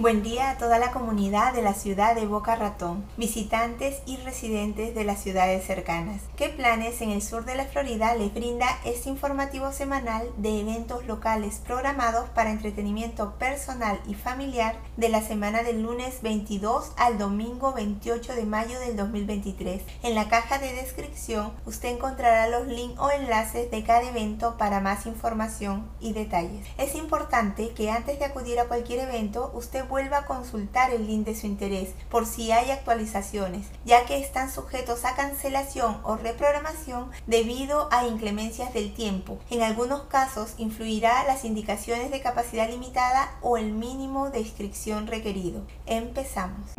Buen día a toda la comunidad de la ciudad de Boca Ratón, visitantes y residentes de las ciudades cercanas. ¿Qué planes en el sur de la Florida les brinda este informativo semanal de eventos locales programados para entretenimiento personal y familiar de la semana del lunes 22 al domingo 28 de mayo del 2023? En la caja de descripción usted encontrará los links o enlaces de cada evento para más información y detalles. Es importante que antes de acudir a cualquier evento usted vuelva a consultar el link de su interés por si hay actualizaciones, ya que están sujetos a cancelación o reprogramación debido a inclemencias del tiempo. En algunos casos influirá las indicaciones de capacidad limitada o el mínimo de inscripción requerido. Empezamos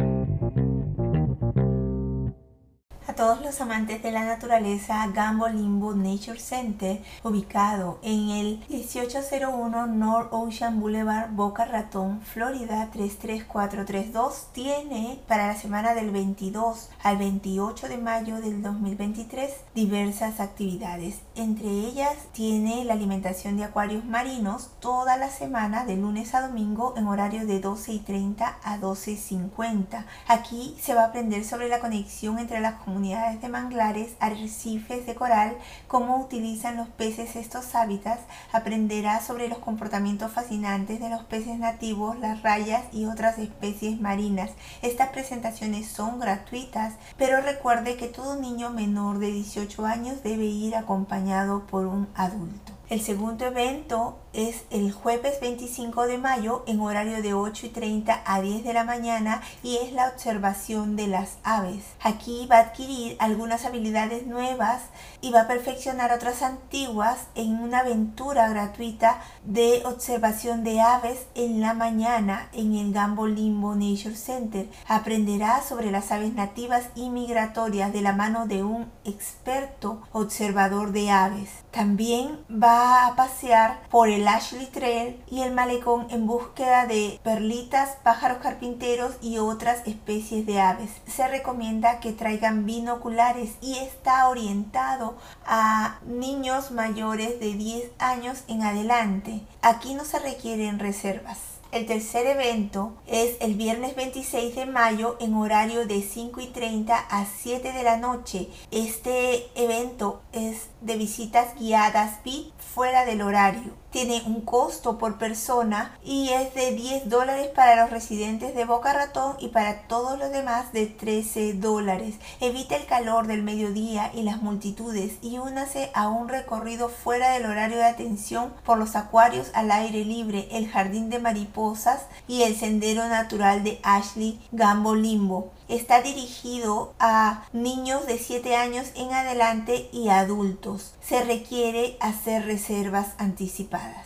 todos los amantes de la naturaleza, Gambo Limbo Nature Center, ubicado en el 1801 North Ocean Boulevard, Boca Ratón, Florida 33432, tiene para la semana del 22 al 28 de mayo del 2023 diversas actividades. Entre ellas tiene la alimentación de acuarios marinos toda la semana de lunes a domingo en horario de 12 y 30 a 12 y 50. Aquí se va a aprender sobre la conexión entre las comunidades de manglares, arrecifes de coral, cómo utilizan los peces estos hábitats, aprenderá sobre los comportamientos fascinantes de los peces nativos, las rayas y otras especies marinas. Estas presentaciones son gratuitas, pero recuerde que todo niño menor de 18 años debe ir acompañado por un adulto. El segundo evento es el jueves 25 de mayo en horario de 8 y 30 a 10 de la mañana y es la observación de las aves. Aquí va a adquirir algunas habilidades nuevas y va a perfeccionar otras antiguas en una aventura gratuita de observación de aves en la mañana en el Gambo Limbo Nature Center. Aprenderá sobre las aves nativas y migratorias de la mano de un experto observador de aves. También va a pasear por el Ashley Trail y el malecón en búsqueda de perlitas, pájaros carpinteros y otras especies de aves. Se recomienda que traigan binoculares y está orientado a niños mayores de 10 años en adelante. Aquí no se requieren reservas. El tercer evento es el viernes 26 de mayo en horario de 5 y 30 a 7 de la noche. Este evento es de visitas guiadas fuera del horario tiene un costo por persona y es de 10 dólares para los residentes de Boca Ratón y para todos los demás de 13 dólares. Evita el calor del mediodía y las multitudes y únase a un recorrido fuera del horario de atención por los acuarios al aire libre, el jardín de mariposas y el sendero natural de Ashley Gambo Limbo. Está dirigido a niños de 7 años en adelante y adultos. Se requiere hacer reservas anticipadas.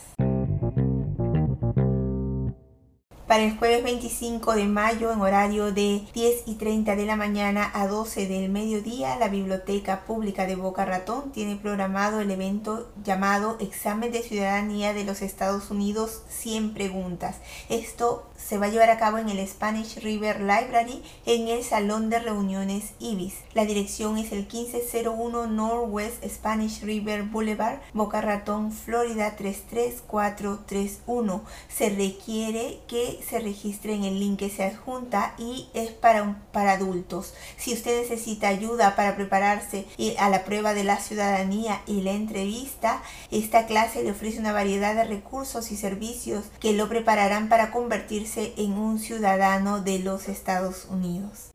Para el jueves 25 de mayo, en horario de 10 y 30 de la mañana a 12 del mediodía, la Biblioteca Pública de Boca Ratón tiene programado el evento llamado Examen de Ciudadanía de los Estados Unidos 100 preguntas. Esto se va a llevar a cabo en el Spanish River Library en el Salón de Reuniones Ibis. La dirección es el 1501 Northwest Spanish River Boulevard, Boca Ratón, Florida 33431. Se requiere que se registre en el link que se adjunta y es para, para adultos. Si usted necesita ayuda para prepararse a la prueba de la ciudadanía y la entrevista, esta clase le ofrece una variedad de recursos y servicios que lo prepararán para convertirse en un ciudadano de los Estados Unidos.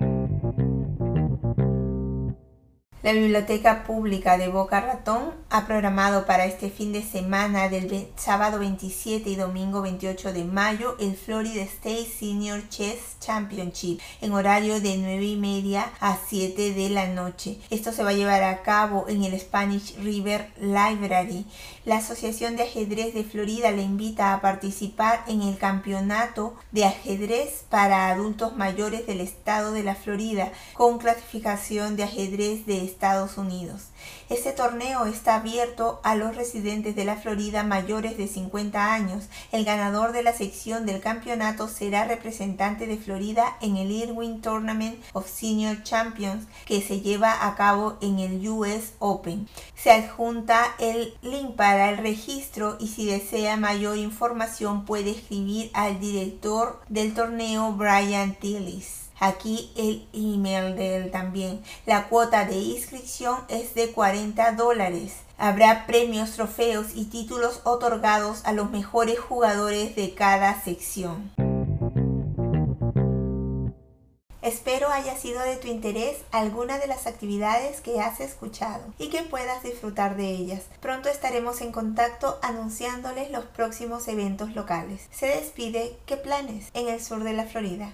La Biblioteca Pública de Boca Ratón ha programado para este fin de semana del sábado 27 y domingo 28 de mayo el Florida State Senior Chess Championship en horario de 9 y media a 7 de la noche. Esto se va a llevar a cabo en el Spanish River Library. La Asociación de Ajedrez de Florida le invita a participar en el campeonato de ajedrez para adultos mayores del estado de la Florida con clasificación de ajedrez de Estados Unidos. Este torneo está abierto a los residentes de la Florida mayores de 50 años. El ganador de la sección del campeonato será representante de Florida en el Irwin Tournament of Senior Champions que se lleva a cabo en el US Open. Se adjunta el link para el registro y si desea mayor información puede escribir al director del torneo Brian Tillis. Aquí el email de él también. La cuota de inscripción es de 40 dólares. Habrá premios, trofeos y títulos otorgados a los mejores jugadores de cada sección. Espero haya sido de tu interés alguna de las actividades que has escuchado y que puedas disfrutar de ellas. Pronto estaremos en contacto anunciándoles los próximos eventos locales. Se despide, ¿qué planes? En el sur de la Florida.